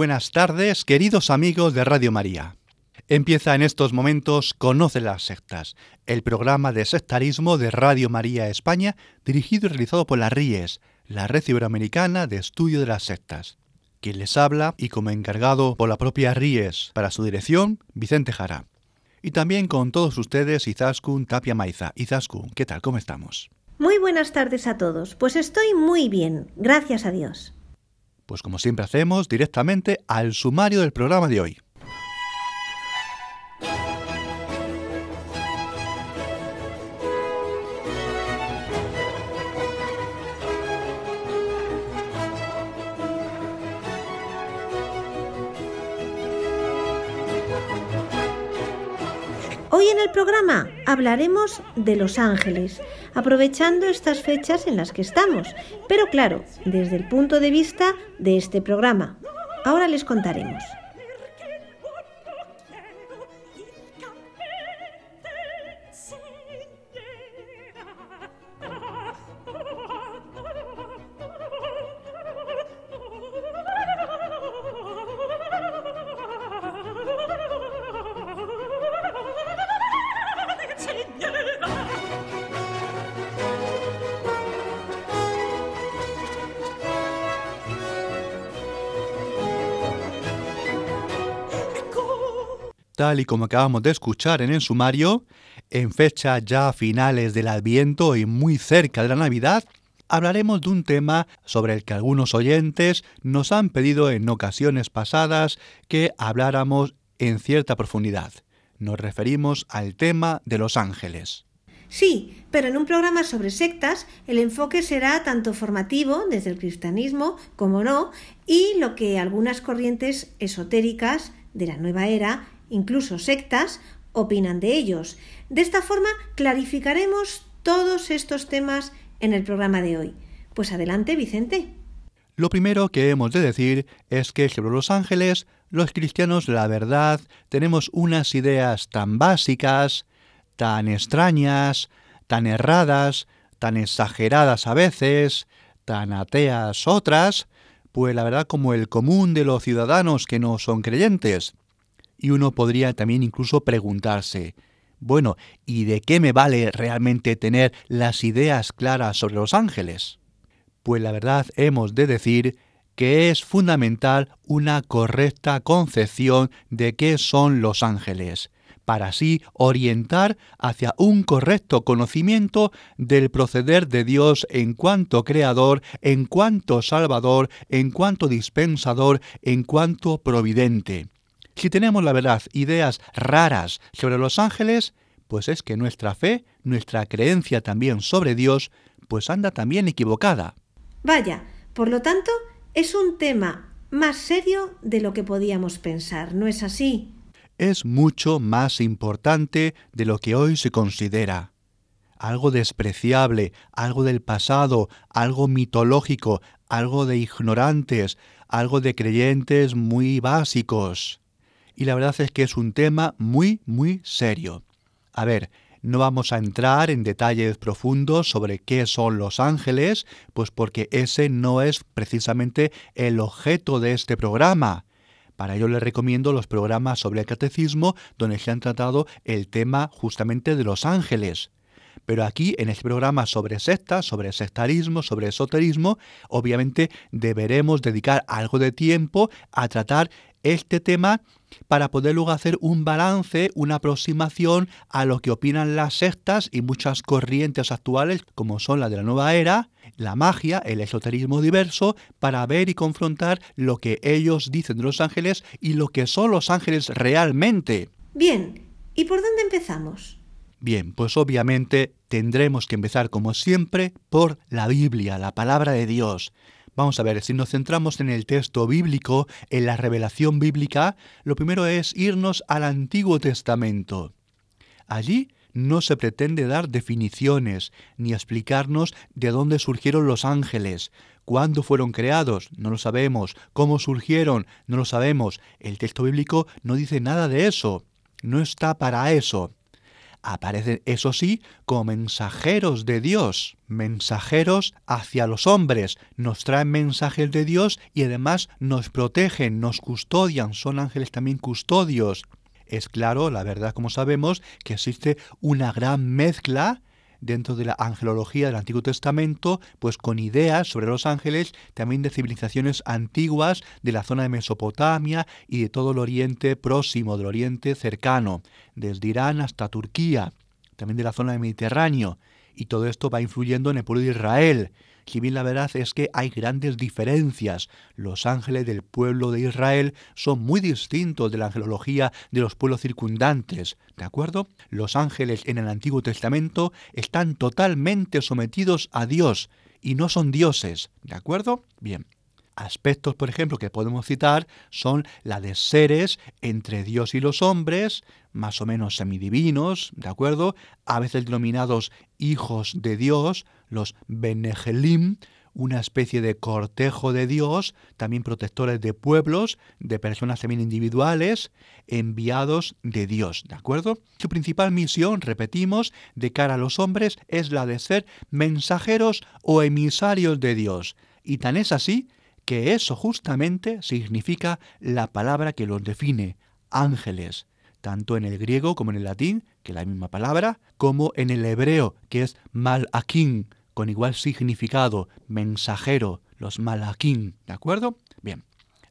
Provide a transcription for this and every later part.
Buenas tardes, queridos amigos de Radio María. Empieza en estos momentos Conoce las sectas, el programa de sectarismo de Radio María España, dirigido y realizado por la RIES, la Red Iberoamericana de Estudio de las Sectas. Quien les habla y como encargado por la propia RIES para su dirección, Vicente Jara. Y también con todos ustedes Izaskun Tapia Maiza. Izaskun, ¿qué tal? ¿Cómo estamos? Muy buenas tardes a todos. Pues estoy muy bien, gracias a Dios. Pues como siempre hacemos, directamente al sumario del programa de hoy. Programa hablaremos de los ángeles, aprovechando estas fechas en las que estamos, pero claro, desde el punto de vista de este programa. Ahora les contaremos. Y como acabamos de escuchar en el sumario, en fecha ya finales del Adviento y muy cerca de la Navidad, hablaremos de un tema sobre el que algunos oyentes nos han pedido en ocasiones pasadas que habláramos en cierta profundidad. Nos referimos al tema de los ángeles. Sí, pero en un programa sobre sectas el enfoque será tanto formativo desde el cristianismo como no, y lo que algunas corrientes esotéricas de la nueva era incluso sectas, opinan de ellos. De esta forma clarificaremos todos estos temas en el programa de hoy. Pues adelante, Vicente. Lo primero que hemos de decir es que sobre los ángeles, los cristianos, la verdad, tenemos unas ideas tan básicas, tan extrañas, tan erradas, tan exageradas a veces, tan ateas otras, pues la verdad como el común de los ciudadanos que no son creyentes. Y uno podría también incluso preguntarse, bueno, ¿y de qué me vale realmente tener las ideas claras sobre los ángeles? Pues la verdad hemos de decir que es fundamental una correcta concepción de qué son los ángeles, para así orientar hacia un correcto conocimiento del proceder de Dios en cuanto creador, en cuanto salvador, en cuanto dispensador, en cuanto providente. Si tenemos, la verdad, ideas raras sobre los ángeles, pues es que nuestra fe, nuestra creencia también sobre Dios, pues anda también equivocada. Vaya, por lo tanto, es un tema más serio de lo que podíamos pensar, ¿no es así? Es mucho más importante de lo que hoy se considera. Algo despreciable, algo del pasado, algo mitológico, algo de ignorantes, algo de creyentes muy básicos y la verdad es que es un tema muy, muy serio. A ver, no vamos a entrar en detalles profundos sobre qué son los ángeles, pues porque ese no es precisamente el objeto de este programa. Para ello les recomiendo los programas sobre el catecismo donde se han tratado el tema justamente de los ángeles. Pero aquí, en este programa sobre sectas, sobre sectarismo, sobre esoterismo, obviamente deberemos dedicar algo de tiempo a tratar este tema para poder luego hacer un balance, una aproximación a lo que opinan las sectas y muchas corrientes actuales, como son la de la nueva era, la magia, el esoterismo diverso, para ver y confrontar lo que ellos dicen de los ángeles y lo que son los ángeles realmente. Bien, ¿y por dónde empezamos? Bien, pues obviamente tendremos que empezar como siempre por la Biblia, la palabra de Dios. Vamos a ver, si nos centramos en el texto bíblico, en la revelación bíblica, lo primero es irnos al Antiguo Testamento. Allí no se pretende dar definiciones ni explicarnos de dónde surgieron los ángeles, cuándo fueron creados, no lo sabemos, cómo surgieron, no lo sabemos. El texto bíblico no dice nada de eso, no está para eso aparecen, eso sí, como mensajeros de Dios, mensajeros hacia los hombres, nos traen mensajes de Dios y además nos protegen, nos custodian, son ángeles también custodios. Es claro, la verdad, como sabemos, que existe una gran mezcla dentro de la angelología del Antiguo Testamento, pues con ideas sobre los ángeles también de civilizaciones antiguas de la zona de Mesopotamia y de todo el Oriente próximo, del Oriente cercano, desde Irán hasta Turquía, también de la zona del Mediterráneo, y todo esto va influyendo en el pueblo de Israel, bien la verdad es que hay grandes diferencias. Los ángeles del pueblo de Israel son muy distintos de la angelología de los pueblos circundantes, ¿de acuerdo? Los ángeles en el Antiguo Testamento están totalmente sometidos a Dios y no son dioses, ¿de acuerdo? Bien. Aspectos, por ejemplo, que podemos citar son la de seres entre Dios y los hombres, más o menos semidivinos, ¿de acuerdo? A veces denominados hijos de Dios, los Benegelim, una especie de cortejo de Dios, también protectores de pueblos, de personas también individuales, enviados de Dios, ¿de acuerdo? Su principal misión, repetimos, de cara a los hombres es la de ser mensajeros o emisarios de Dios. Y tan es así que eso justamente significa la palabra que los define, ángeles, tanto en el griego como en el latín, que es la misma palabra, como en el hebreo, que es malakim, con igual significado, mensajero, los malakim, ¿de acuerdo? Bien.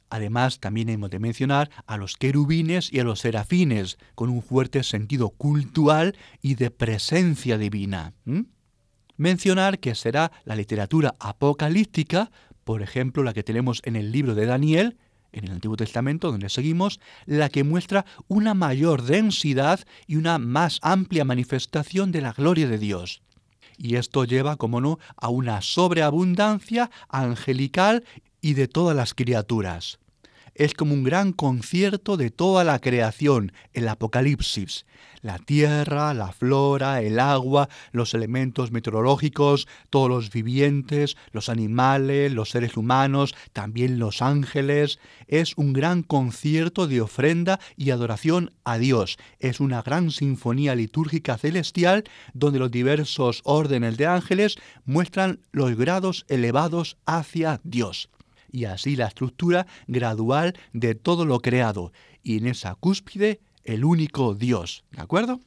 Además, también hemos de mencionar a los querubines y a los serafines, con un fuerte sentido cultural y de presencia divina. Mencionar que será la literatura apocalíptica, por ejemplo, la que tenemos en el libro de Daniel, en el Antiguo Testamento, donde seguimos, la que muestra una mayor densidad y una más amplia manifestación de la gloria de Dios y esto lleva, como no, a una sobreabundancia angelical y de todas las criaturas. Es como un gran concierto de toda la creación, el Apocalipsis, la tierra, la flora, el agua, los elementos meteorológicos, todos los vivientes, los animales, los seres humanos, también los ángeles. Es un gran concierto de ofrenda y adoración a Dios. Es una gran sinfonía litúrgica celestial donde los diversos órdenes de ángeles muestran los grados elevados hacia Dios y así la estructura gradual de todo lo creado, y en esa cúspide el único Dios, ¿de acuerdo?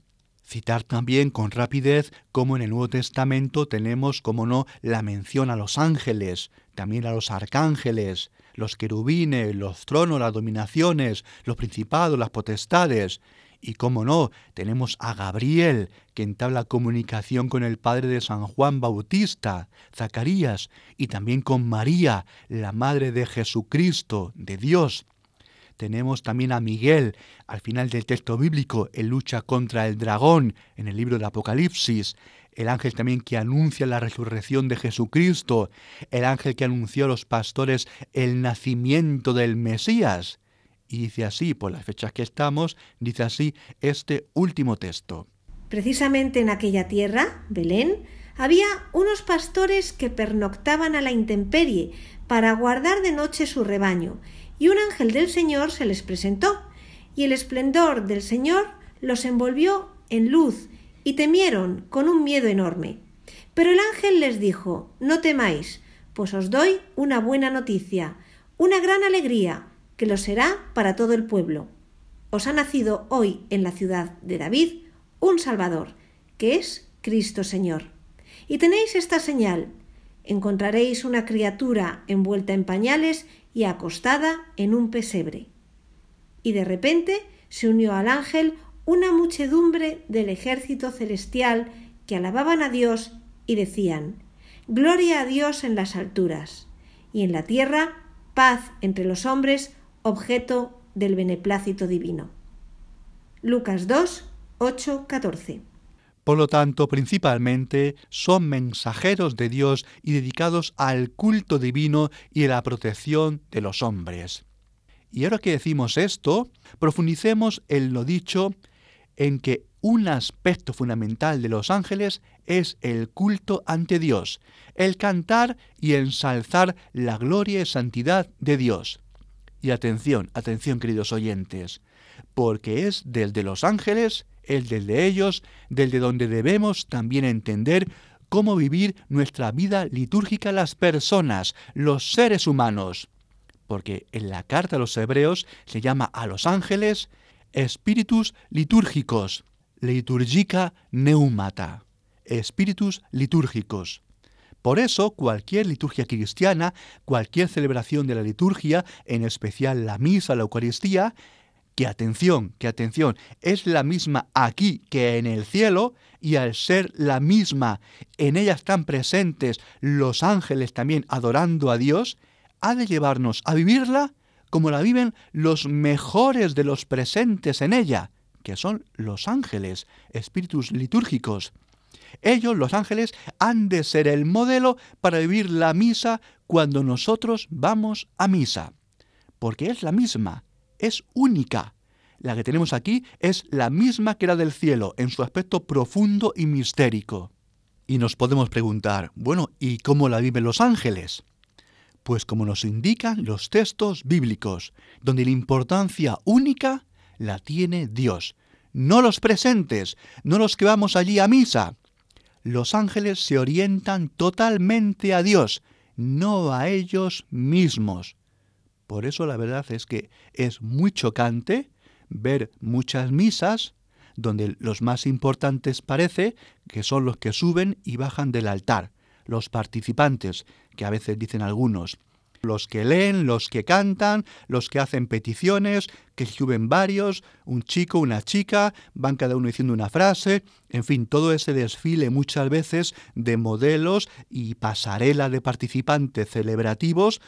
Citar también con rapidez como en el Nuevo Testamento tenemos, como no, la mención a los ángeles, también a los arcángeles, los querubines, los tronos, las dominaciones, los principados, las potestades. Y como no, tenemos a Gabriel, que entabla comunicación con el padre de San Juan Bautista, Zacarías, y también con María, la madre de Jesucristo, de Dios. Tenemos también a Miguel al final del texto bíblico en lucha contra el dragón en el libro del Apocalipsis. El ángel también que anuncia la resurrección de Jesucristo. El ángel que anunció a los pastores el nacimiento del Mesías. Y dice así, por las fechas que estamos, dice así este último texto. Precisamente en aquella tierra, Belén, había unos pastores que pernoctaban a la intemperie para guardar de noche su rebaño y un ángel del Señor se les presentó, y el esplendor del Señor los envolvió en luz, y temieron con un miedo enorme. Pero el ángel les dijo, No temáis, pues os doy una buena noticia, una gran alegría, que lo será para todo el pueblo. Os ha nacido hoy en la ciudad de David un Salvador, que es Cristo Señor. Y tenéis esta señal, encontraréis una criatura envuelta en pañales y acostada en un pesebre. Y de repente se unió al ángel una muchedumbre del ejército celestial que alababan a Dios y decían Gloria a Dios en las alturas, y en la tierra paz entre los hombres, objeto del beneplácito divino. Lucas 2, 8, 14. Por lo tanto, principalmente son mensajeros de Dios y dedicados al culto divino y a la protección de los hombres. Y ahora que decimos esto, profundicemos en lo dicho en que un aspecto fundamental de los ángeles es el culto ante Dios, el cantar y ensalzar la gloria y santidad de Dios. Y atención, atención queridos oyentes, porque es del de los ángeles, el del de ellos, del de donde debemos también entender cómo vivir nuestra vida litúrgica las personas, los seres humanos porque en la carta a los hebreos se llama a los ángeles espíritus litúrgicos, liturgica neumata, espíritus litúrgicos. Por eso, cualquier liturgia cristiana, cualquier celebración de la liturgia, en especial la misa, la Eucaristía, que atención, que atención, es la misma aquí que en el cielo, y al ser la misma, en ella están presentes los ángeles también adorando a Dios, ha de llevarnos a vivirla como la viven los mejores de los presentes en ella, que son los ángeles, espíritus litúrgicos. Ellos, los ángeles, han de ser el modelo para vivir la misa cuando nosotros vamos a misa, porque es la misma, es única. La que tenemos aquí es la misma que la del cielo, en su aspecto profundo y mistérico. Y nos podemos preguntar, bueno, ¿y cómo la viven los ángeles? Pues como nos indican los textos bíblicos, donde la importancia única la tiene Dios, no los presentes, no los que vamos allí a misa. Los ángeles se orientan totalmente a Dios, no a ellos mismos. Por eso la verdad es que es muy chocante ver muchas misas donde los más importantes parece que son los que suben y bajan del altar, los participantes, que a veces dicen algunos, los que leen, los que cantan, los que hacen peticiones, que suben varios, un chico, una chica, van cada uno diciendo una frase, en fin, todo ese desfile muchas veces de modelos y pasarela de participantes celebrativos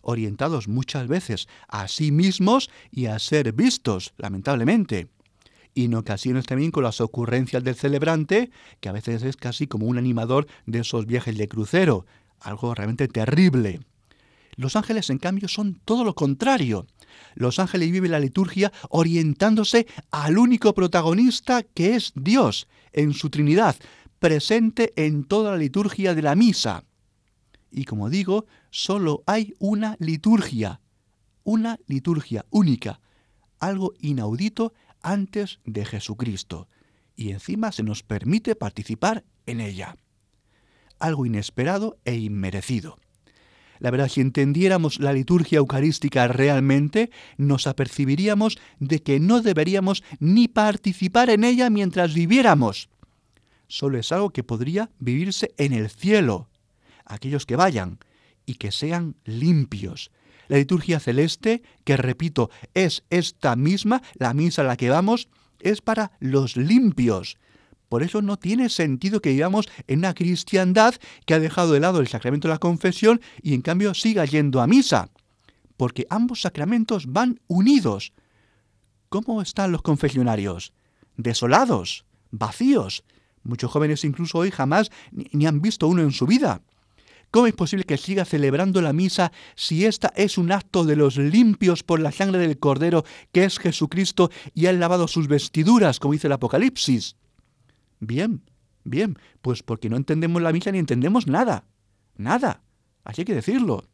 orientados muchas veces a sí mismos y a ser vistos, lamentablemente y en ocasiones también con las ocurrencias del celebrante, que a veces es casi como un animador de esos viajes de crucero, algo realmente terrible. Los ángeles, en cambio, son todo lo contrario. Los ángeles viven la liturgia orientándose al único protagonista que es Dios, en su Trinidad, presente en toda la liturgia de la misa. Y como digo, solo hay una liturgia, una liturgia única, algo inaudito antes de Jesucristo, y encima se nos permite participar en ella. Algo inesperado e inmerecido. La verdad, si entendiéramos la liturgia eucarística realmente, nos apercibiríamos de que no deberíamos ni participar en ella mientras viviéramos. Solo es algo que podría vivirse en el cielo. Aquellos que vayan y que sean limpios, la liturgia celeste, que repito, es esta misma, la misa a la que vamos, es para los limpios. Por eso no tiene sentido que vivamos en una cristiandad que ha dejado de lado el sacramento de la confesión y en cambio siga yendo a misa. Porque ambos sacramentos van unidos. ¿Cómo están los confesionarios? Desolados, vacíos. Muchos jóvenes incluso hoy jamás ni han visto uno en su vida. ¿Cómo es posible que siga celebrando la misa si esta es un acto de los limpios por la sangre del Cordero, que es Jesucristo, y ha lavado sus vestiduras, como dice el Apocalipsis? Bien, bien, pues porque no entendemos la misa ni entendemos nada. Nada. Así hay que decirlo.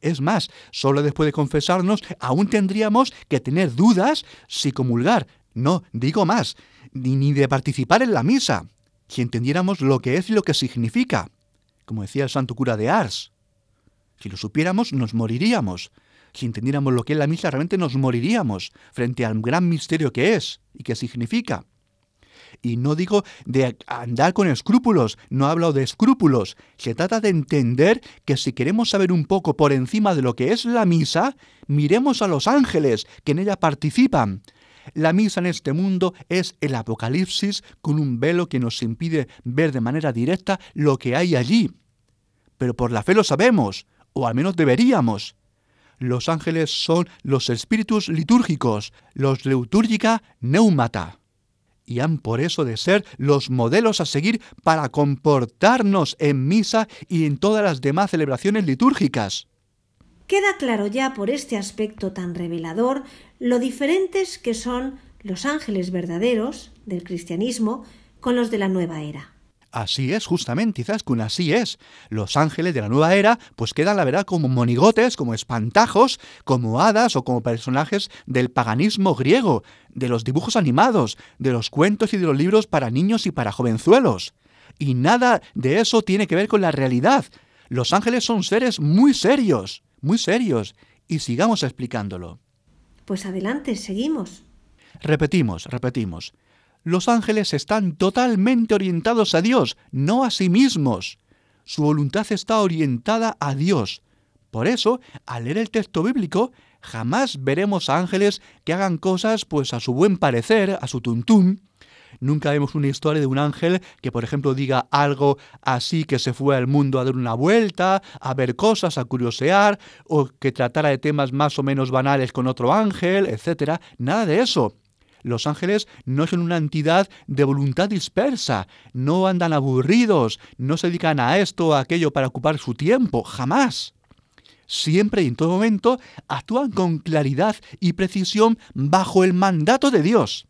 Es más, solo después de confesarnos aún tendríamos que tener dudas si comulgar. No, digo más, ni, ni de participar en la misa, si entendiéramos lo que es y lo que significa como decía el santo cura de Ars. Si lo supiéramos, nos moriríamos. Si entendiéramos lo que es la misa, realmente nos moriríamos frente al gran misterio que es y que significa. Y no digo de andar con escrúpulos, no hablo de escrúpulos. Se trata de entender que si queremos saber un poco por encima de lo que es la misa, miremos a los ángeles que en ella participan, la misa en este mundo es el Apocalipsis con un velo que nos impide ver de manera directa lo que hay allí. Pero por la fe lo sabemos, o al menos deberíamos. Los ángeles son los espíritus litúrgicos, los leutúrgica neumata. Y han por eso de ser los modelos a seguir para comportarnos en misa y en todas las demás celebraciones litúrgicas. Queda claro ya por este aspecto tan revelador lo diferentes que son los ángeles verdaderos del cristianismo con los de la nueva era. Así es, justamente, Izaskun, así es. Los ángeles de la nueva era, pues quedan, la verdad, como monigotes, como espantajos, como hadas o como personajes del paganismo griego, de los dibujos animados, de los cuentos y de los libros para niños y para jovenzuelos. Y nada de eso tiene que ver con la realidad. Los ángeles son seres muy serios, muy serios. Y sigamos explicándolo. Pues adelante, seguimos. Repetimos, repetimos. Los ángeles están totalmente orientados a Dios, no a sí mismos. Su voluntad está orientada a Dios. Por eso, al leer el texto bíblico, jamás veremos a ángeles que hagan cosas pues a su buen parecer, a su tuntún. Nunca vemos una historia de un ángel que, por ejemplo, diga algo así que se fue al mundo a dar una vuelta, a ver cosas, a curiosear, o que tratara de temas más o menos banales con otro ángel, etc. Nada de eso. Los ángeles no son una entidad de voluntad dispersa, no andan aburridos, no se dedican a esto o a aquello para ocupar su tiempo, jamás. Siempre y en todo momento actúan con claridad y precisión bajo el mandato de Dios.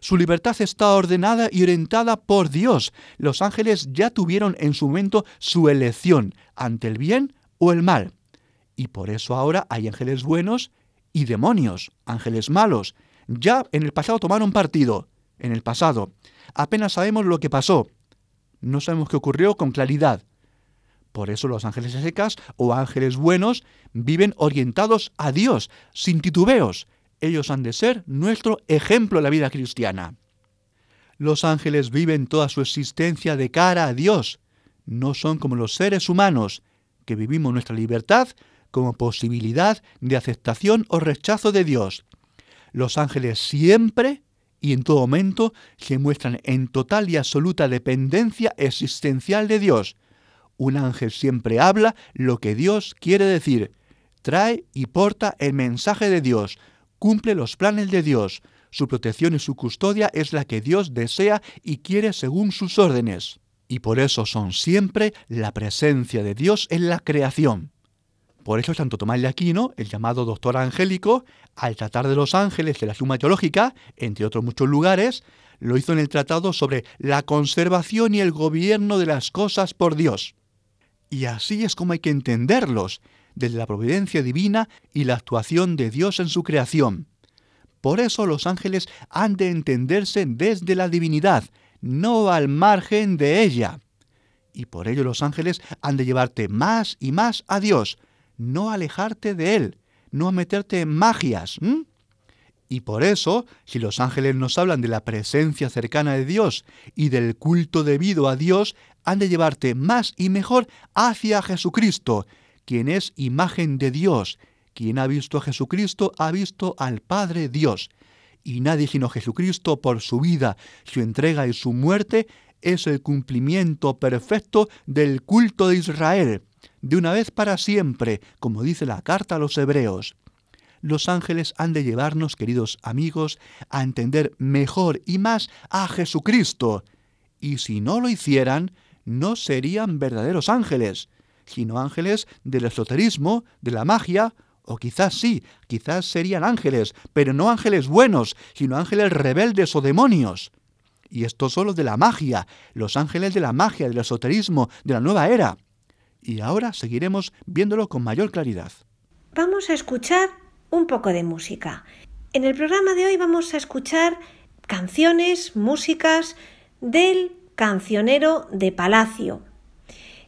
Su libertad está ordenada y orientada por Dios. Los ángeles ya tuvieron en su momento su elección ante el bien o el mal. Y por eso ahora hay ángeles buenos y demonios, ángeles malos, ya en el pasado tomaron partido, en el pasado. Apenas sabemos lo que pasó. No sabemos qué ocurrió con claridad. Por eso los ángeles secas o ángeles buenos viven orientados a Dios, sin titubeos. Ellos han de ser nuestro ejemplo en la vida cristiana. Los ángeles viven toda su existencia de cara a Dios. No son como los seres humanos, que vivimos nuestra libertad como posibilidad de aceptación o rechazo de Dios. Los ángeles siempre y en todo momento se muestran en total y absoluta dependencia existencial de Dios. Un ángel siempre habla lo que Dios quiere decir, trae y porta el mensaje de Dios, cumple los planes de Dios, su protección y su custodia es la que Dios desea y quiere según sus órdenes. Y por eso son siempre la presencia de Dios en la creación. Por eso Santo Tomás de Aquino, el llamado doctor angélico, al tratar de los ángeles de la suma teológica, entre otros muchos lugares, lo hizo en el tratado sobre la conservación y el gobierno de las cosas por Dios. Y así es como hay que entenderlos, desde la providencia divina y la actuación de Dios en su creación. Por eso los ángeles han de entenderse desde la divinidad, no al margen de ella. Y por ello los ángeles han de llevarte más y más a Dios, no alejarte de Él, no meterte en magias. Y por eso, si los ángeles nos hablan de la presencia cercana de Dios y del culto debido a Dios, han de llevarte más y mejor hacia Jesucristo, quien es imagen de Dios. Quien ha visto a Jesucristo ha visto al Padre Dios. Y nadie sino Jesucristo por su vida, su entrega y su muerte es el cumplimiento perfecto del culto de Israel de una vez para siempre, como dice la carta a los hebreos. Los ángeles han de llevarnos, queridos amigos, a entender mejor y más a Jesucristo. Y si no lo hicieran, no serían verdaderos ángeles, sino ángeles del esoterismo, de la magia, o quizás sí, quizás serían ángeles, pero no ángeles buenos, sino ángeles rebeldes o demonios. Y esto solo de la magia, los ángeles de la magia, del esoterismo, de la nueva era y ahora seguiremos viéndolo con mayor claridad. Vamos a escuchar un poco de música. En el programa de hoy vamos a escuchar canciones, músicas del cancionero de Palacio,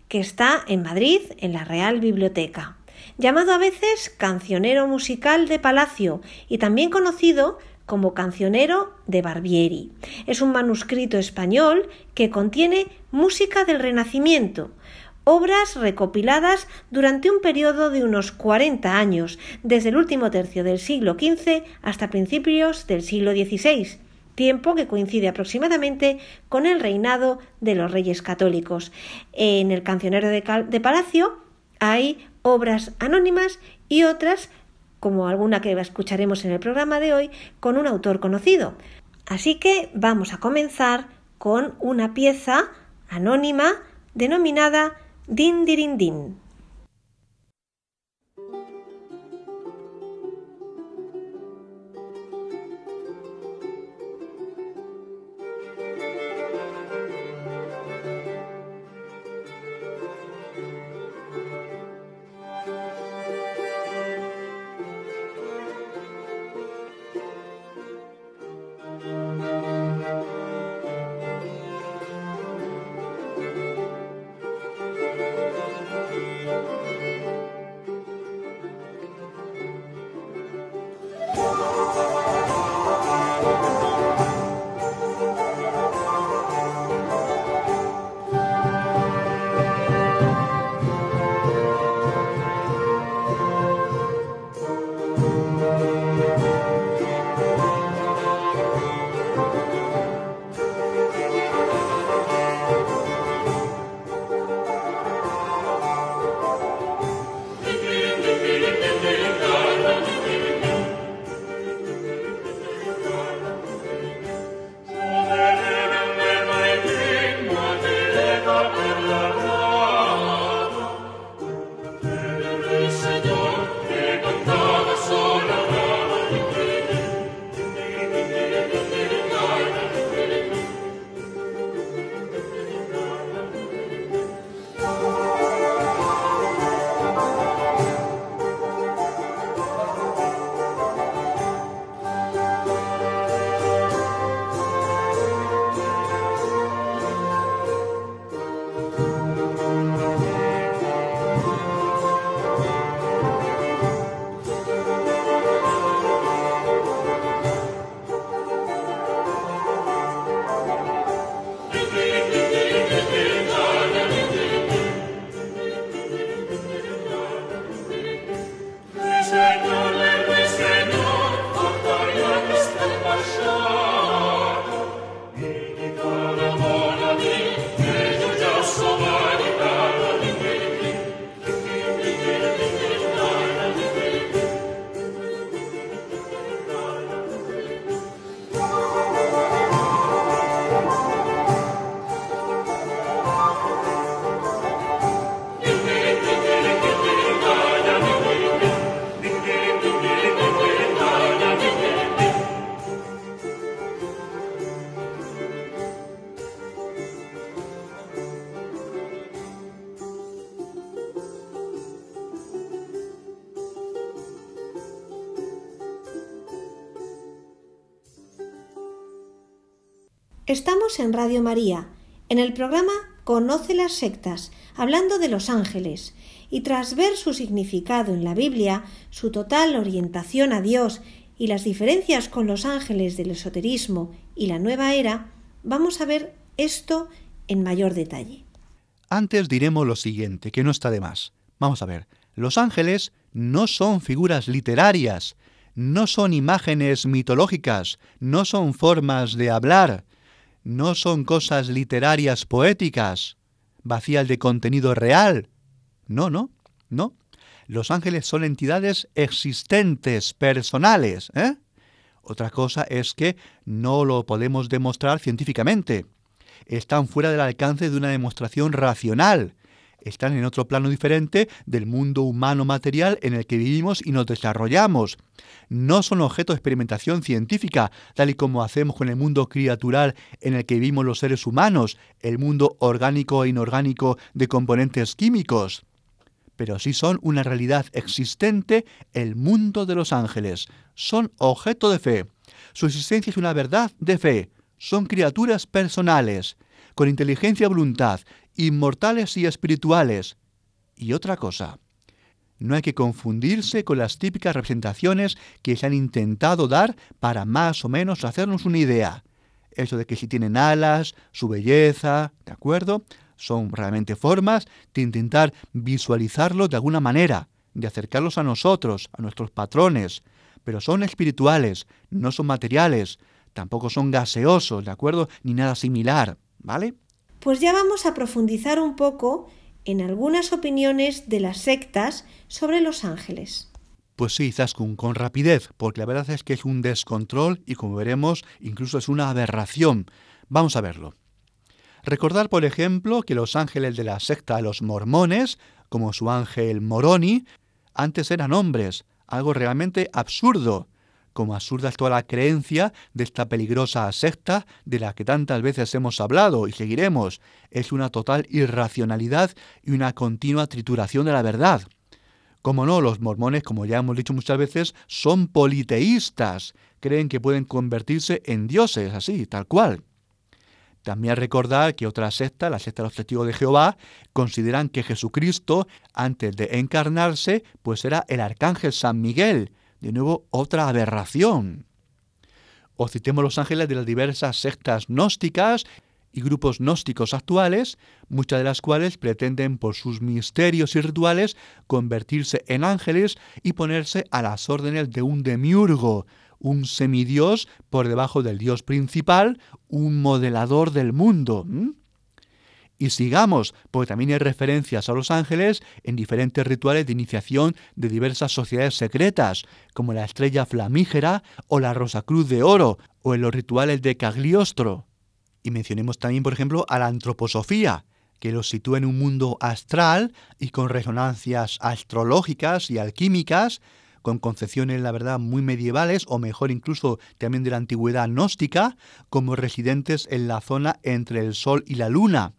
que está en Madrid, en la Real Biblioteca, llamado a veces cancionero musical de Palacio y también conocido como Cancionero de Barbieri. Es un manuscrito español que contiene música del Renacimiento, obras recopiladas durante un periodo de unos 40 años, desde el último tercio del siglo XV hasta principios del siglo XVI, tiempo que coincide aproximadamente con el reinado de los reyes católicos. En el cancionero de, de Palacio hay obras anónimas y otras, como alguna que escucharemos en el programa de hoy, con un autor conocido. Así que vamos a comenzar con una pieza anónima denominada Din Dirin Din. Estamos en Radio María, en el programa Conoce las sectas, hablando de los ángeles, y tras ver su significado en la Biblia, su total orientación a Dios y las diferencias con los ángeles del esoterismo y la nueva era, vamos a ver esto en mayor detalle. Antes diremos lo siguiente, que no está de más. Vamos a ver, los ángeles no son figuras literarias, no son imágenes mitológicas, no son formas de hablar, no son cosas literarias poéticas, vacías de contenido real. No, no, no. Los ángeles son entidades existentes, personales. ¿eh? Otra cosa es que no lo podemos demostrar científicamente. Están fuera del alcance de una demostración racional están en otro plano diferente del mundo humano material en el que vivimos y nos desarrollamos. No son objeto de experimentación científica, tal y como hacemos con el mundo criatural en el que vivimos los seres humanos, el mundo orgánico e inorgánico de componentes químicos. Pero sí son una realidad existente el mundo de los ángeles. Son objeto de fe. Su existencia es una verdad de fe. Son criaturas personales, con inteligencia y voluntad, inmortales y espirituales. Y otra cosa, no hay que confundirse con las típicas representaciones que se han intentado dar para más o menos hacernos una idea. Eso de que si tienen alas, su belleza, ¿de acuerdo? Son realmente formas de intentar visualizarlos de alguna manera, de acercarlos a nosotros, a nuestros patrones, pero son espirituales, no son materiales, tampoco son gaseosos, ¿de acuerdo? Ni nada similar, ¿vale? Pues ya vamos a profundizar un poco en algunas opiniones de las sectas sobre los ángeles. Pues sí, Zaskun, con rapidez, porque la verdad es que es un descontrol y como veremos, incluso es una aberración. Vamos a verlo. Recordar, por ejemplo, que los ángeles de la secta los mormones, como su ángel Moroni, antes eran hombres, algo realmente absurdo, como absurda es toda la creencia de esta peligrosa secta de la que tantas veces hemos hablado y seguiremos. Es una total irracionalidad y una continua trituración de la verdad. Como no, los mormones, como ya hemos dicho muchas veces, son politeístas. Creen que pueden convertirse en dioses, así, tal cual. También recordar que otra secta, la secta de los testigos de Jehová, consideran que Jesucristo, antes de encarnarse, pues era el arcángel San Miguel. De nuevo, otra aberración. O citemos los ángeles de las diversas sectas gnósticas y grupos gnósticos actuales, muchas de las cuales pretenden por sus misterios y rituales convertirse en ángeles y ponerse a las órdenes de un demiurgo, un semidios por debajo del dios principal, un modelador del mundo. Y sigamos, porque también hay referencias a los ángeles en diferentes rituales de iniciación de diversas sociedades secretas, como la estrella flamígera o la Rosa Cruz de Oro, o en los rituales de Cagliostro. Y mencionemos también, por ejemplo, a la antroposofía, que los sitúa en un mundo astral y con resonancias astrológicas y alquímicas, con concepciones, la verdad, muy medievales, o mejor incluso también de la antigüedad gnóstica, como residentes en la zona entre el Sol y la Luna.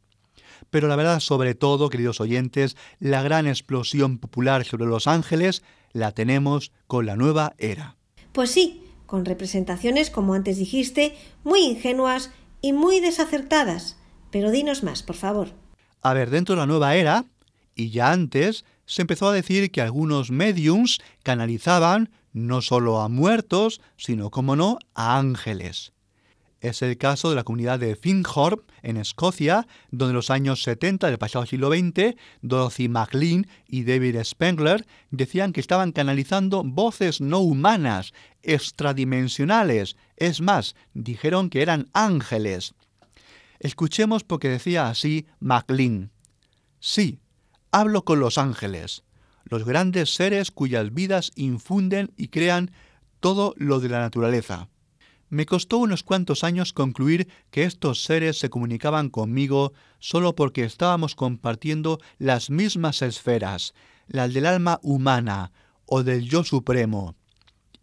Pero la verdad, sobre todo, queridos oyentes, la gran explosión popular sobre los ángeles la tenemos con la nueva era. Pues sí, con representaciones, como antes dijiste, muy ingenuas y muy desacertadas. Pero dinos más, por favor. A ver, dentro de la nueva era, y ya antes, se empezó a decir que algunos mediums canalizaban no solo a muertos, sino, como no, a ángeles. Es el caso de la comunidad de Finghorn, en Escocia, donde en los años 70 del pasado siglo XX, Dorothy MacLean y David Spengler decían que estaban canalizando voces no humanas, extradimensionales. Es más, dijeron que eran ángeles. Escuchemos porque decía así MacLean. Sí, hablo con los ángeles, los grandes seres cuyas vidas infunden y crean todo lo de la naturaleza. Me costó unos cuantos años concluir que estos seres se comunicaban conmigo solo porque estábamos compartiendo las mismas esferas, las del alma humana o del yo supremo,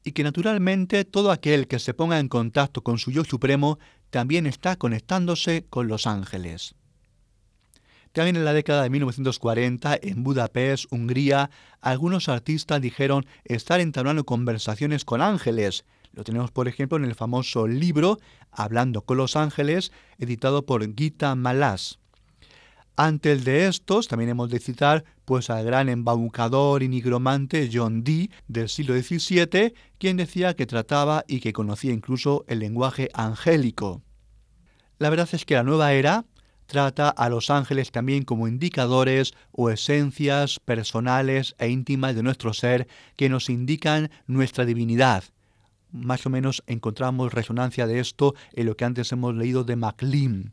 y que naturalmente todo aquel que se ponga en contacto con su yo supremo también está conectándose con los ángeles. También en la década de 1940, en Budapest, Hungría, algunos artistas dijeron estar entablando conversaciones con ángeles, lo tenemos, por ejemplo, en el famoso libro Hablando con los ángeles, editado por Gita Malas. Antes de estos, también hemos de citar pues al gran embaucador y nigromante John Dee del siglo XVII, quien decía que trataba y que conocía incluso el lenguaje angélico. La verdad es que la nueva era trata a los ángeles también como indicadores o esencias personales e íntimas de nuestro ser que nos indican nuestra divinidad, más o menos encontramos resonancia de esto en lo que antes hemos leído de MacLean.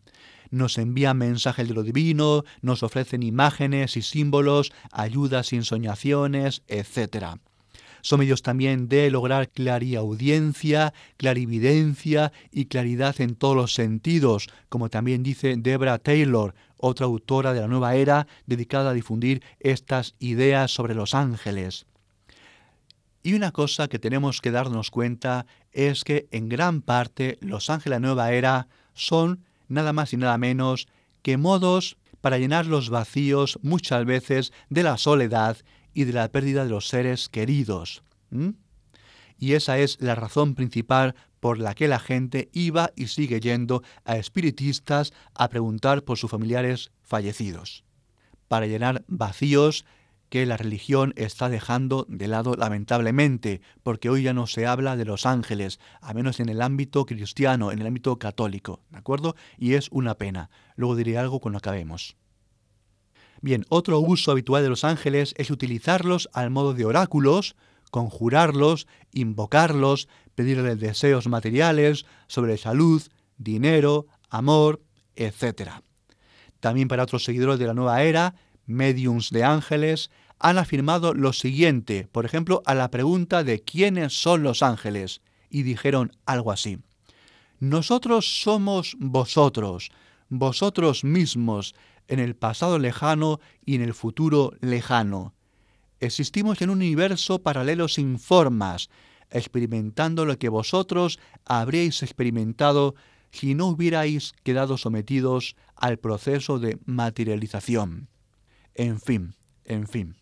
Nos envían mensajes de lo divino, nos ofrecen imágenes y símbolos, ayudas y ensoñaciones, etc. Son medios también de lograr clariaudiencia, clarividencia y claridad en todos los sentidos, como también dice Debra Taylor, otra autora de la nueva era dedicada a difundir estas ideas sobre los ángeles. Y una cosa que tenemos que darnos cuenta es que en gran parte los ángeles nueva era son nada más y nada menos que modos para llenar los vacíos muchas veces de la soledad y de la pérdida de los seres queridos. Y esa es la razón principal por la que la gente iba y sigue yendo a espiritistas a preguntar por sus familiares fallecidos, para llenar vacíos que la religión está dejando de lado lamentablemente, porque hoy ya no se habla de los ángeles, a menos en el ámbito cristiano, en el ámbito católico, ¿de acuerdo? Y es una pena. Luego diré algo cuando acabemos. Bien, otro uso habitual de los ángeles es utilizarlos al modo de oráculos, conjurarlos, invocarlos, pedirles deseos materiales sobre salud, dinero, amor, etc. También para otros seguidores de la nueva era, mediums de ángeles, han afirmado lo siguiente, por ejemplo, a la pregunta de quiénes son los ángeles, y dijeron algo así. Nosotros somos vosotros, vosotros mismos, en el pasado lejano y en el futuro lejano. Existimos en un universo paralelo sin formas, experimentando lo que vosotros habríais experimentado si no hubierais quedado sometidos al proceso de materialización. En fin, en fin.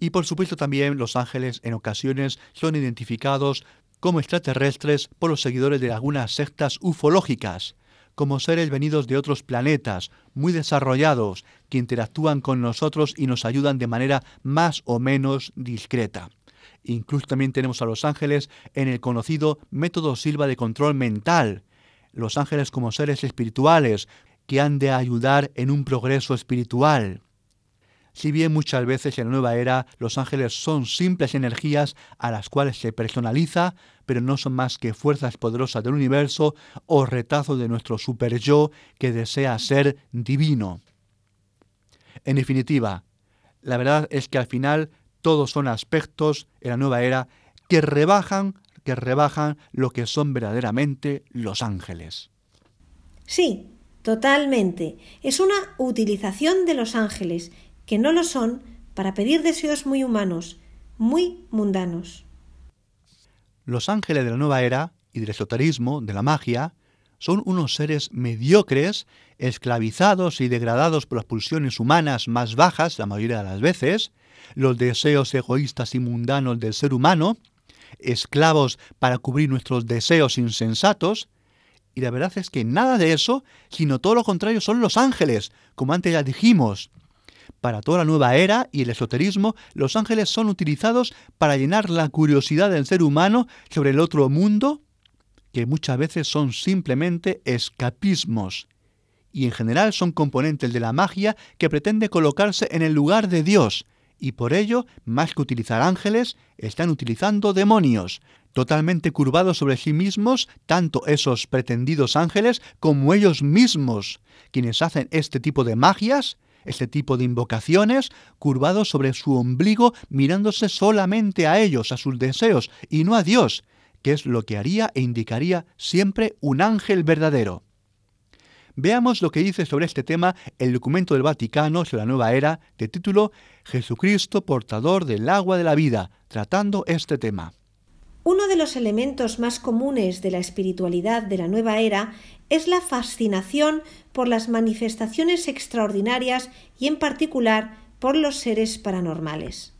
Y por supuesto también los ángeles en ocasiones son identificados como extraterrestres por los seguidores de algunas sectas ufológicas, como seres venidos de otros planetas, muy desarrollados, que interactúan con nosotros y nos ayudan de manera más o menos discreta. Incluso también tenemos a los ángeles en el conocido método Silva de control mental, los ángeles como seres espirituales que han de ayudar en un progreso espiritual. Si bien muchas veces en la nueva era los ángeles son simples energías a las cuales se personaliza, pero no son más que fuerzas poderosas del universo o retazos de nuestro super yo que desea ser divino. En definitiva, la verdad es que al final todos son aspectos en la nueva era que rebajan, que rebajan lo que son verdaderamente los ángeles. Sí, totalmente. Es una utilización de los ángeles que no lo son para pedir deseos muy humanos, muy mundanos. Los ángeles de la nueva era y del esoterismo, de la magia, son unos seres mediocres, esclavizados y degradados por las pulsiones humanas más bajas la mayoría de las veces, los deseos egoístas y mundanos del ser humano, esclavos para cubrir nuestros deseos insensatos, y la verdad es que nada de eso, sino todo lo contrario son los ángeles, como antes ya dijimos, para toda la nueva era y el esoterismo, los ángeles son utilizados para llenar la curiosidad del ser humano sobre el otro mundo, que muchas veces son simplemente escapismos, y en general son componentes de la magia que pretende colocarse en el lugar de Dios, y por ello, más que utilizar ángeles, están utilizando demonios, totalmente curvados sobre sí mismos, tanto esos pretendidos ángeles como ellos mismos, quienes hacen este tipo de magias, este tipo de invocaciones, curvados sobre su ombligo, mirándose solamente a ellos, a sus deseos, y no a Dios, que es lo que haría e indicaría siempre un ángel verdadero. Veamos lo que dice sobre este tema el documento del Vaticano sobre la nueva era, de título Jesucristo portador del agua de la vida, tratando este tema. Uno de los elementos más comunes de la espiritualidad de la nueva era es la fascinación por las manifestaciones extraordinarias y en particular por los seres paranormales.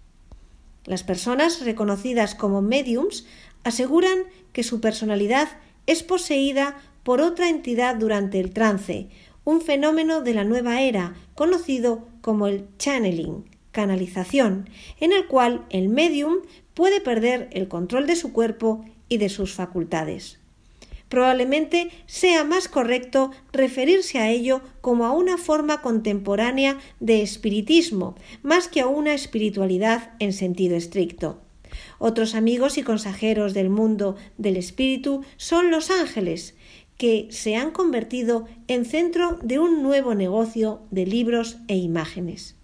Las personas reconocidas como mediums aseguran que su personalidad es poseída por otra entidad durante el trance, un fenómeno de la nueva era conocido como el channeling, canalización, en el cual el medium puede perder el control de su cuerpo y de sus facultades. Probablemente sea más correcto referirse a ello como a una forma contemporánea de espiritismo, más que a una espiritualidad en sentido estricto. Otros amigos y consejeros del mundo del espíritu son los ángeles, que se han convertido en centro de un nuevo negocio de libros e imágenes.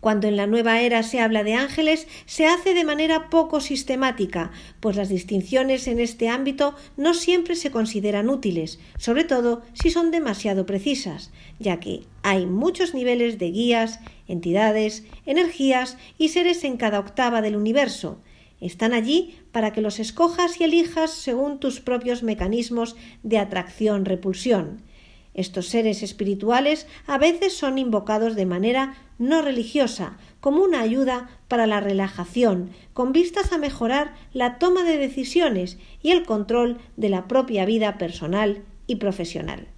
Cuando en la nueva era se habla de ángeles, se hace de manera poco sistemática, pues las distinciones en este ámbito no siempre se consideran útiles, sobre todo si son demasiado precisas, ya que hay muchos niveles de guías, entidades, energías y seres en cada octava del universo. Están allí para que los escojas y elijas según tus propios mecanismos de atracción-repulsión. Estos seres espirituales a veces son invocados de manera no religiosa, como una ayuda para la relajación, con vistas a mejorar la toma de decisiones y el control de la propia vida personal y profesional.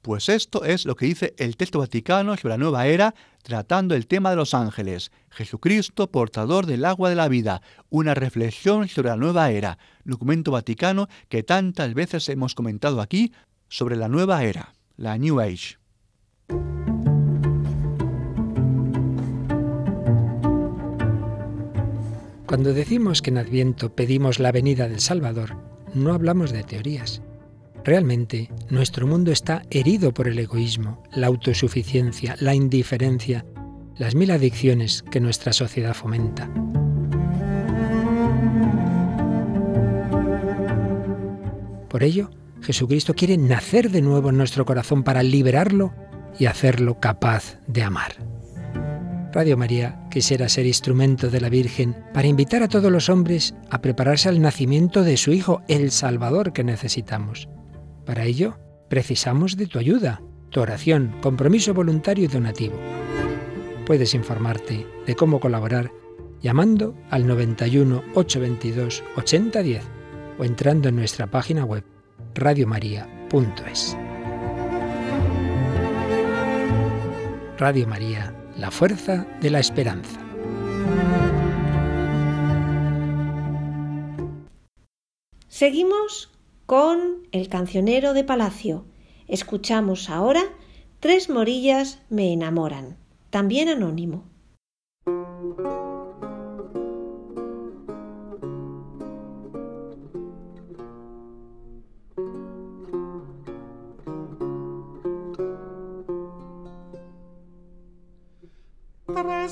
Pues esto es lo que dice el texto vaticano sobre la nueva era, tratando el tema de los ángeles. Jesucristo, portador del agua de la vida. Una reflexión sobre la nueva era. Documento vaticano que tantas veces hemos comentado aquí sobre la nueva era, la New Age. Cuando decimos que en Adviento pedimos la venida del Salvador, no hablamos de teorías. Realmente, nuestro mundo está herido por el egoísmo, la autosuficiencia, la indiferencia, las mil adicciones que nuestra sociedad fomenta. Por ello, Jesucristo quiere nacer de nuevo en nuestro corazón para liberarlo y hacerlo capaz de amar. Radio María quisiera ser instrumento de la Virgen para invitar a todos los hombres a prepararse al nacimiento de su Hijo, el Salvador que necesitamos. Para ello, precisamos de tu ayuda, tu oración, compromiso voluntario y donativo. Puedes informarte de cómo colaborar llamando al 91 822 8010 o entrando en nuestra página web radiomaria.es. Radio María, la fuerza de la esperanza. Seguimos con El cancionero de Palacio. Escuchamos ahora Tres morillas me enamoran, también anónimo.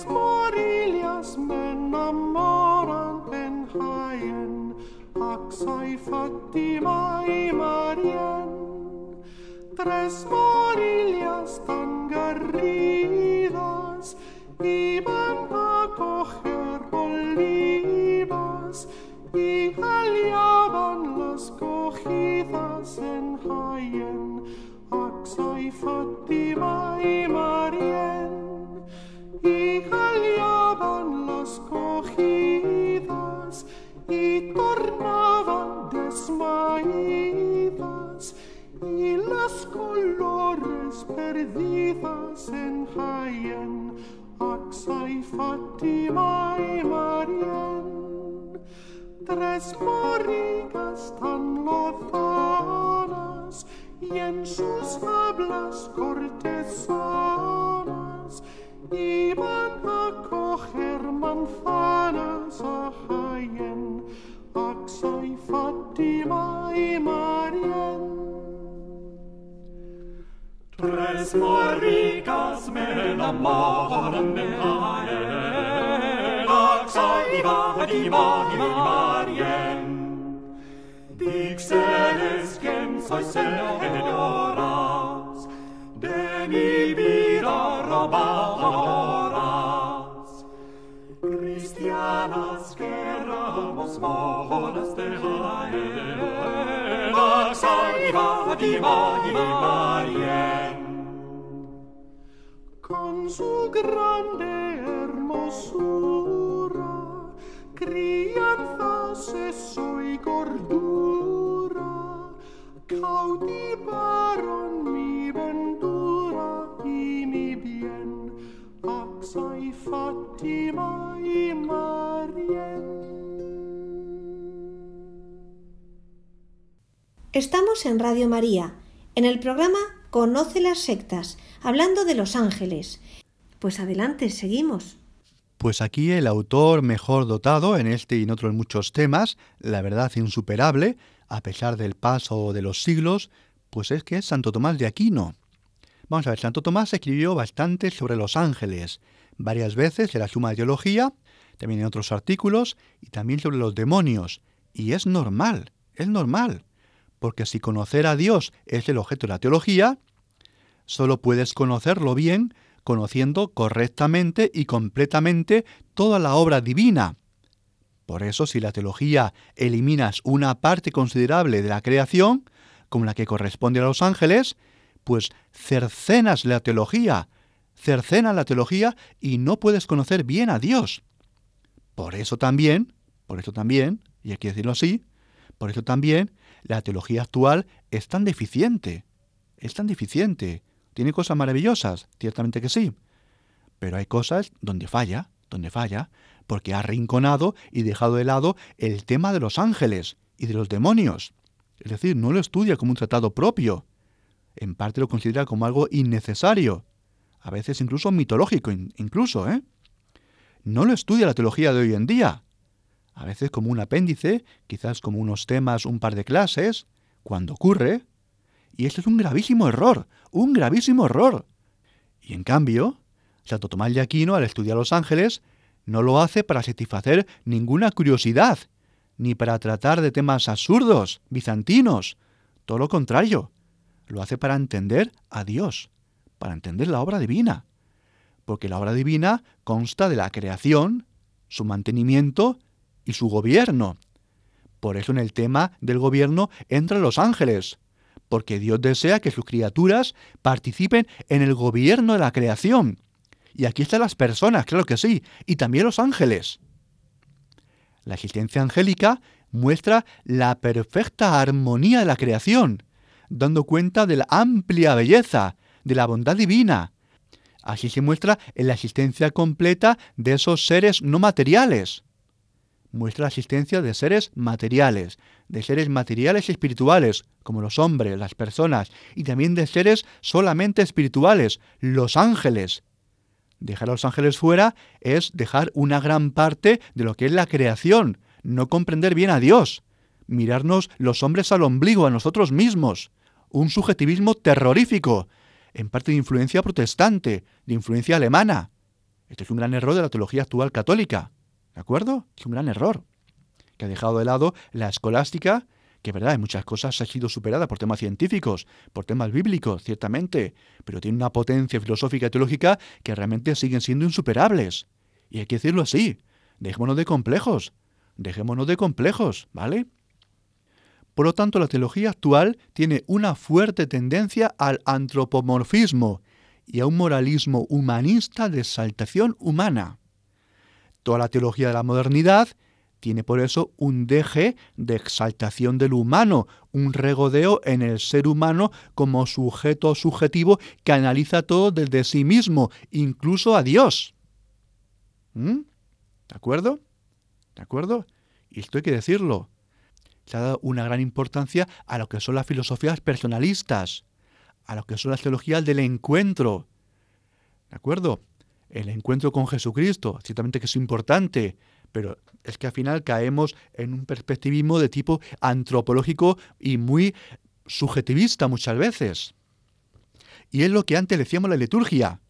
Tres morillas me enamoran en Jaén, Axa Fátima y Marién. Tres morillas perdidas en Jaén, Axa y Fátima y Marién. Tres morigas tan lozanas y en sus hablas cortesanas iban a coger manzanas a Jaén, Axa y Fátima y Marién. Presmoricas me la morne hae, Laxa diva diva diva mariem. Dixeles cem sois edoras, De mi vira robadoras. Christianas ceramos monas te hae, Laxa diva diva diva mariem. Su grande hermosura, crianza, seso y gordura, cautivaron mi ventura y mi bien, Axa y Fátima y Marién. Estamos en Radio María, en el programa Conoce las sectas, hablando de los ángeles. Pues adelante, seguimos. Pues aquí el autor mejor dotado en este y en otros muchos temas, la verdad insuperable, a pesar del paso de los siglos, pues es que es Santo Tomás de Aquino. Vamos a ver, Santo Tomás escribió bastante sobre los ángeles, varias veces en la Suma de Teología, también en otros artículos, y también sobre los demonios. Y es normal, es normal, porque si conocer a Dios es el objeto de la teología, solo puedes conocerlo bien conociendo correctamente y completamente toda la obra divina. Por eso, si la teología eliminas una parte considerable de la creación, como la que corresponde a los ángeles, pues cercenas la teología, cercenas la teología y no puedes conocer bien a Dios. Por eso también, por eso también, y hay que decirlo así, por eso también la teología actual es tan deficiente, es tan deficiente. Tiene cosas maravillosas, ciertamente que sí, pero hay cosas donde falla, donde falla, porque ha arrinconado y dejado de lado el tema de los ángeles y de los demonios. Es decir, no lo estudia como un tratado propio. En parte lo considera como algo innecesario, a veces incluso mitológico, incluso, ¿eh? No lo estudia la teología de hoy en día. A veces como un apéndice, quizás como unos temas, un par de clases, cuando ocurre. Y este es un gravísimo error, un gravísimo error. Y en cambio, Santo Tomás de Aquino, al estudiar los ángeles, no lo hace para satisfacer ninguna curiosidad, ni para tratar de temas absurdos, bizantinos. Todo lo contrario, lo hace para entender a Dios, para entender la obra divina. Porque la obra divina consta de la creación, su mantenimiento y su gobierno. Por eso en el tema del gobierno entran los ángeles, porque Dios desea que sus criaturas participen en el gobierno de la creación. Y aquí están las personas, claro que sí, y también los ángeles. La existencia angélica muestra la perfecta armonía de la creación, dando cuenta de la amplia belleza, de la bondad divina. Así se muestra en la existencia completa de esos seres no materiales muestra la existencia de seres materiales, de seres materiales y espirituales, como los hombres, las personas, y también de seres solamente espirituales, los ángeles. Dejar a los ángeles fuera es dejar una gran parte de lo que es la creación, no comprender bien a Dios, mirarnos los hombres al ombligo, a nosotros mismos, un subjetivismo terrorífico, en parte de influencia protestante, de influencia alemana. Este es un gran error de la teología actual católica. ¿De acuerdo? Es un gran error, que ha dejado de lado la escolástica, que verdad, en muchas cosas ha sido superada por temas científicos, por temas bíblicos, ciertamente, pero tiene una potencia filosófica y teológica que realmente siguen siendo insuperables. Y hay que decirlo así, dejémonos de complejos, dejémonos de complejos, ¿vale? Por lo tanto, la teología actual tiene una fuerte tendencia al antropomorfismo y a un moralismo humanista de exaltación humana. Toda la teología de la modernidad tiene por eso un deje de exaltación del humano, un regodeo en el ser humano como sujeto subjetivo que analiza todo desde sí mismo, incluso a Dios. ¿Mm? ¿De acuerdo? ¿De acuerdo? Y esto hay que decirlo. Se ha dado una gran importancia a lo que son las filosofías personalistas, a lo que son las teologías del encuentro. ¿De acuerdo? el encuentro con Jesucristo, ciertamente que es importante, pero es que al final caemos en un perspectivismo de tipo antropológico y muy subjetivista muchas veces. Y es lo que antes decíamos la liturgia.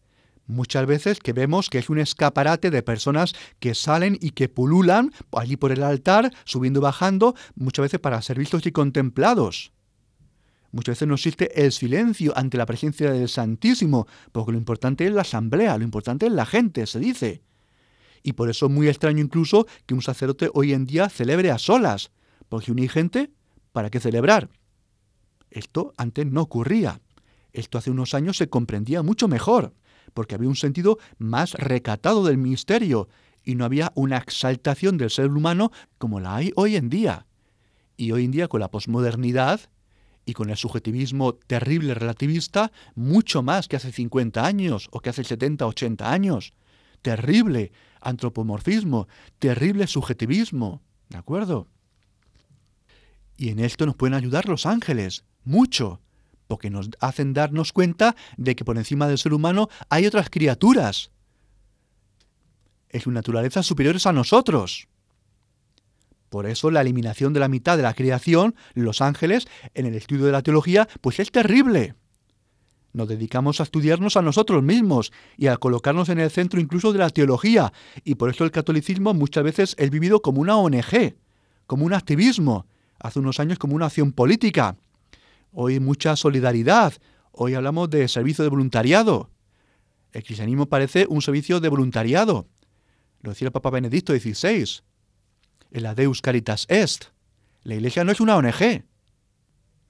Muchas veces que vemos que es un escaparate de personas que salen y que pululan allí por el altar, subiendo y bajando, muchas veces para ser vistos y contemplados. Muchas veces no existe el silencio ante la presencia del Santísimo, porque lo importante es la asamblea, lo importante es la gente, se dice. Y por eso es muy extraño incluso que un sacerdote hoy en día celebre a solas, porque unir gente, ¿para qué celebrar? Esto antes no ocurría. Esto hace unos años se comprendía mucho mejor, porque había un sentido más recatado del misterio y no había una exaltación del ser humano como la hay hoy en día. Y hoy en día con la posmodernidad y con el subjetivismo terrible relativista mucho más que hace 50 años o que hace 70, 80 años. Terrible antropomorfismo, terrible subjetivismo, ¿de acuerdo? Y en esto nos pueden ayudar los ángeles, mucho, porque nos hacen darnos cuenta de que por encima del ser humano hay otras criaturas. En su naturaleza superiores a nosotros. Por eso la eliminación de la mitad de la creación, los ángeles, en el estudio de la teología, pues es terrible. Nos dedicamos a estudiarnos a nosotros mismos y a colocarnos en el centro incluso de la teología. Y por eso el catolicismo muchas veces es vivido como una ONG, como un activismo, hace unos años como una acción política. Hoy mucha solidaridad, hoy hablamos de servicio de voluntariado. El cristianismo parece un servicio de voluntariado. Lo decía el Papa Benedicto XVI el Deus Caritas Est. La Iglesia no es una ONG. ¿De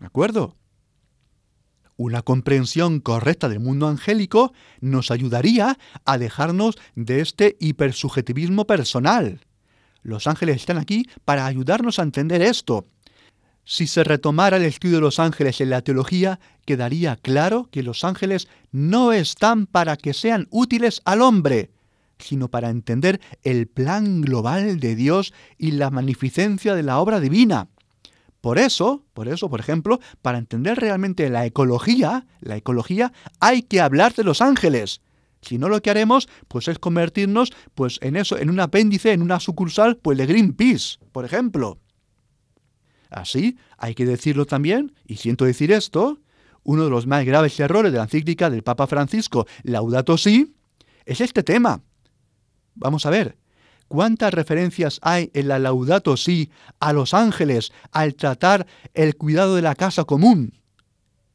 acuerdo? Una comprensión correcta del mundo angélico nos ayudaría a dejarnos de este hipersubjetivismo personal. Los ángeles están aquí para ayudarnos a entender esto. Si se retomara el estudio de los ángeles en la teología, quedaría claro que los ángeles no están para que sean útiles al hombre, sino para entender el plan global de Dios y la magnificencia de la obra divina. Por eso, por eso, por ejemplo, para entender realmente la ecología, la ecología, hay que hablar de los ángeles. Si no lo que haremos, pues es convertirnos pues en eso, en un apéndice, en una sucursal, pues de Greenpeace, por ejemplo. Así, hay que decirlo también, y siento decir esto, uno de los más graves errores de la encíclica del Papa Francisco, Laudato Si, es este tema. Vamos a ver, ¿cuántas referencias hay en la Laudato Si a los ángeles al tratar el cuidado de la casa común?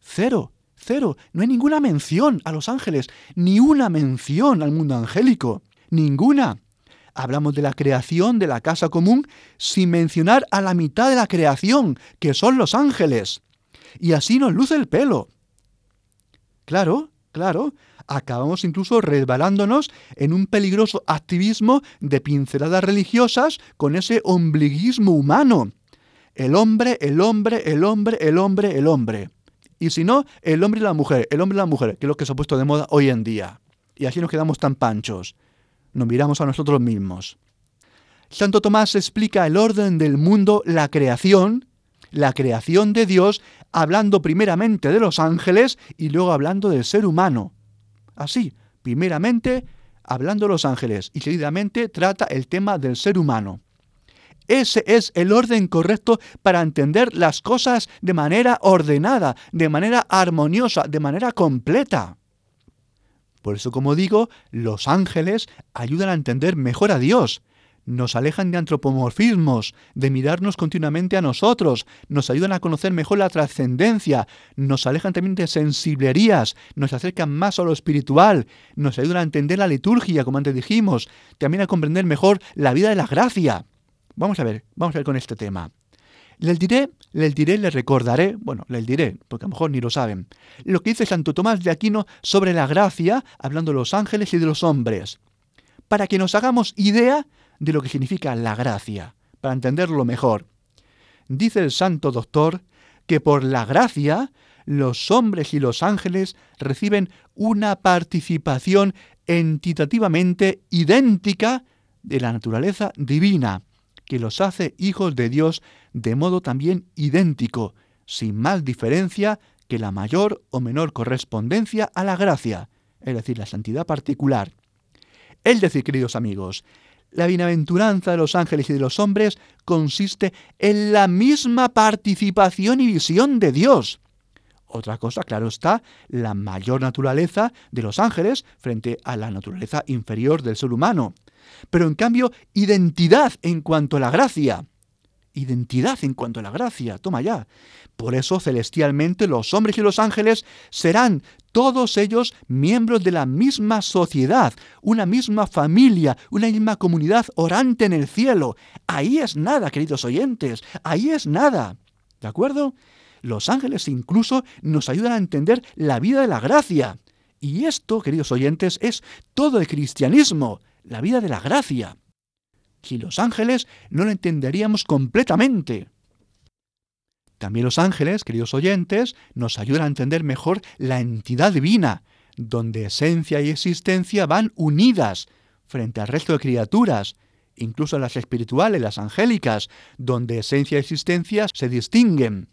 Cero, cero. No hay ninguna mención a los ángeles, ni una mención al mundo angélico, ninguna. Hablamos de la creación de la casa común sin mencionar a la mitad de la creación, que son los ángeles. Y así nos luce el pelo. Claro, claro, acabamos incluso resbalándonos en un peligroso activismo de pinceladas religiosas con ese ombliguismo humano. El hombre, el hombre, el hombre, el hombre, el hombre. Y si no, el hombre y la mujer, el hombre y la mujer, que es lo que se ha puesto de moda hoy en día. Y así nos quedamos tan panchos. Nos miramos a nosotros mismos. Santo Tomás explica el orden del mundo, la creación, la creación de Dios, hablando primeramente de los ángeles y luego hablando del ser humano. Así, primeramente hablando los ángeles y seguidamente trata el tema del ser humano. Ese es el orden correcto para entender las cosas de manera ordenada, de manera armoniosa, de manera completa. Por eso, como digo, los ángeles ayudan a entender mejor a Dios, nos alejan de antropomorfismos, de mirarnos continuamente a nosotros, nos ayudan a conocer mejor la trascendencia, nos alejan también de sensiblerías, nos acercan más a lo espiritual, nos ayudan a entender la liturgia, como antes dijimos, también a comprender mejor la vida de la gracia. Vamos a ver, vamos a ver con este tema. Les diré, les diré, les recordaré, bueno, les diré, porque a lo mejor ni lo saben, lo que dice Santo Tomás de Aquino sobre la gracia, hablando de los ángeles y de los hombres, para que nos hagamos idea de lo que significa la gracia, para entenderlo mejor. Dice el santo doctor que por la gracia los hombres y los ángeles reciben una participación entitativamente idéntica de la naturaleza divina, que los hace hijos de Dios de modo también idéntico, sin más diferencia que la mayor o menor correspondencia a la gracia, es decir, la santidad particular. Es decir, queridos amigos, la bienaventuranza de los ángeles y de los hombres consiste en la misma participación y visión de Dios. Otra cosa, claro está, la mayor naturaleza de los ángeles frente a la naturaleza inferior del ser humano. Pero en cambio, identidad en cuanto a la gracia. Identidad en cuanto a la gracia, toma ya. Por eso celestialmente los hombres y los ángeles serán todos ellos miembros de la misma sociedad, una misma familia, una misma comunidad orante en el cielo. Ahí es nada, queridos oyentes, ahí es nada. ¿De acuerdo? Los ángeles incluso nos ayudan a entender la vida de la gracia. Y esto, queridos oyentes, es todo el cristianismo, la vida de la gracia. Si los ángeles no lo entenderíamos completamente. También los ángeles, queridos oyentes, nos ayudan a entender mejor la entidad divina, donde esencia y existencia van unidas frente al resto de criaturas, incluso las espirituales, las angélicas, donde esencia y existencia se distinguen.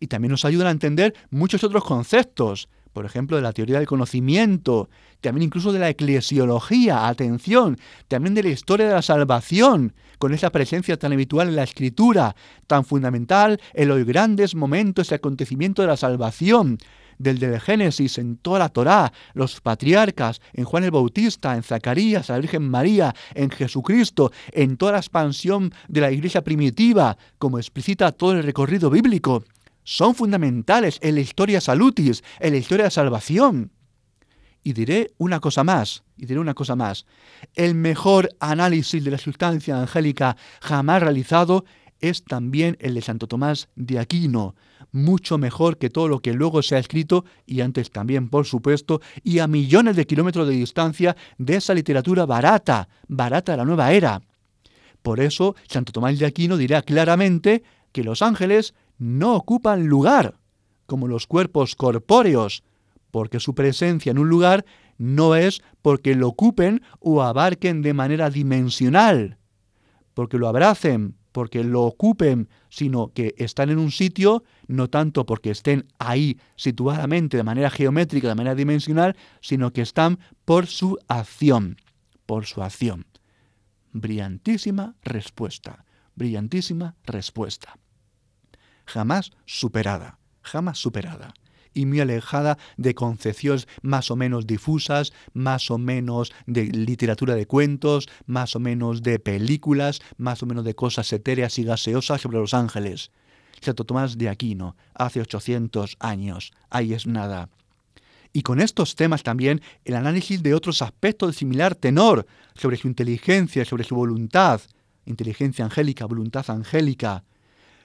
Y también nos ayudan a entender muchos otros conceptos, por ejemplo, de la teoría del conocimiento, también incluso de la eclesiología, atención, también de la historia de la salvación, con esa presencia tan habitual en la escritura, tan fundamental en los grandes momentos y acontecimientos de la salvación, del del Génesis, en toda la Torá, los patriarcas, en Juan el Bautista, en Zacarías, la Virgen María, en Jesucristo, en toda la expansión de la iglesia primitiva, como explicita todo el recorrido bíblico son fundamentales en la historia salutis, en la historia de salvación. Y diré una cosa más, y diré una cosa más. El mejor análisis de la sustancia angélica jamás realizado es también el de Santo Tomás de Aquino, mucho mejor que todo lo que luego se ha escrito, y antes también, por supuesto, y a millones de kilómetros de distancia de esa literatura barata, barata de la nueva era. Por eso, Santo Tomás de Aquino dirá claramente que los ángeles no ocupan lugar, como los cuerpos corpóreos, porque su presencia en un lugar no es porque lo ocupen o abarquen de manera dimensional, porque lo abracen, porque lo ocupen, sino que están en un sitio, no tanto porque estén ahí situadamente de manera geométrica, de manera dimensional, sino que están por su acción, por su acción. Brillantísima respuesta, brillantísima respuesta jamás superada, jamás superada. y muy alejada de concepciones más o menos difusas, más o menos de literatura de cuentos, más o menos de películas, más o menos de cosas etéreas y gaseosas sobre los ángeles. Santo Tomás de Aquino, hace 800 años. Ahí es nada. Y con estos temas también el análisis de otros aspectos de similar tenor, sobre su inteligencia, sobre su voluntad, inteligencia angélica, voluntad angélica.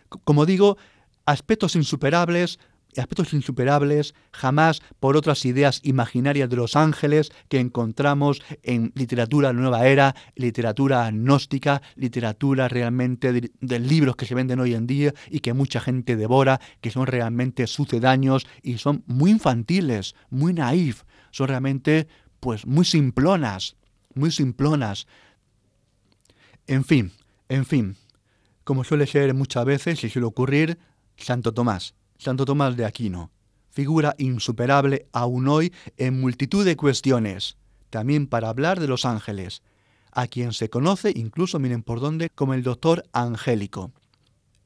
Como digo, aspectos insuperables, aspectos insuperables jamás por otras ideas imaginarias de los ángeles que encontramos en literatura nueva era, literatura gnóstica, literatura realmente de, libros que se venden hoy en día y que mucha gente devora, que son realmente sucedáneos y son muy infantiles, muy naif, son realmente pues muy simplonas, muy simplonas. En fin, en fin, como suele ser muchas veces y suele ocurrir, Santo Tomás, Santo Tomás de Aquino, figura insuperable aún hoy en multitud de cuestiones, también para hablar de los ángeles, a quien se conoce incluso, miren por dónde, como el doctor angélico.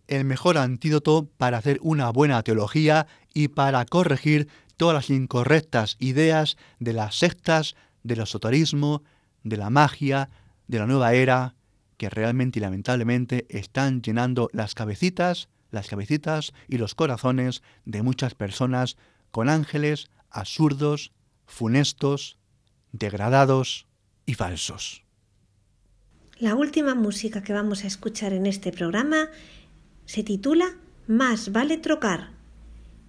El mejor antídoto para hacer una buena teología y para corregir todas las incorrectas ideas de las sectas, del esoterismo, de la magia, de la nueva era, que realmente y lamentablemente están llenando las cabecitas, las cabecitas y los corazones de muchas personas con ángeles absurdos, funestos, degradados y falsos. La última música que vamos a escuchar en este programa se titula Más vale trocar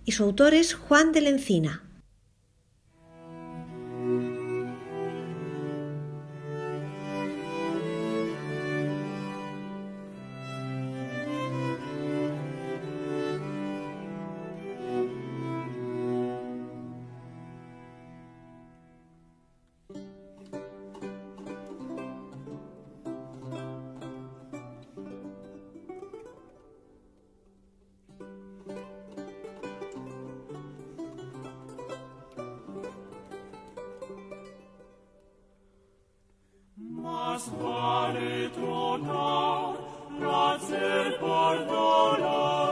y su autor es Juan de la Encina. nas vale tronar, racer por dolar.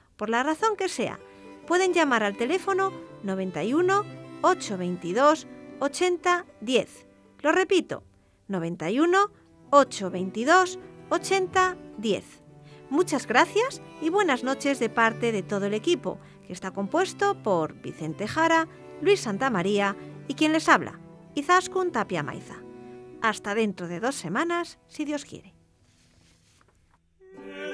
por la razón que sea, pueden llamar al teléfono 91 822 80 10. Lo repito, 91 822 80 10. Muchas gracias y buenas noches de parte de todo el equipo, que está compuesto por Vicente Jara, Luis Santamaría y quien les habla, Izaskun Tapia Maiza. Hasta dentro de dos semanas, si Dios quiere.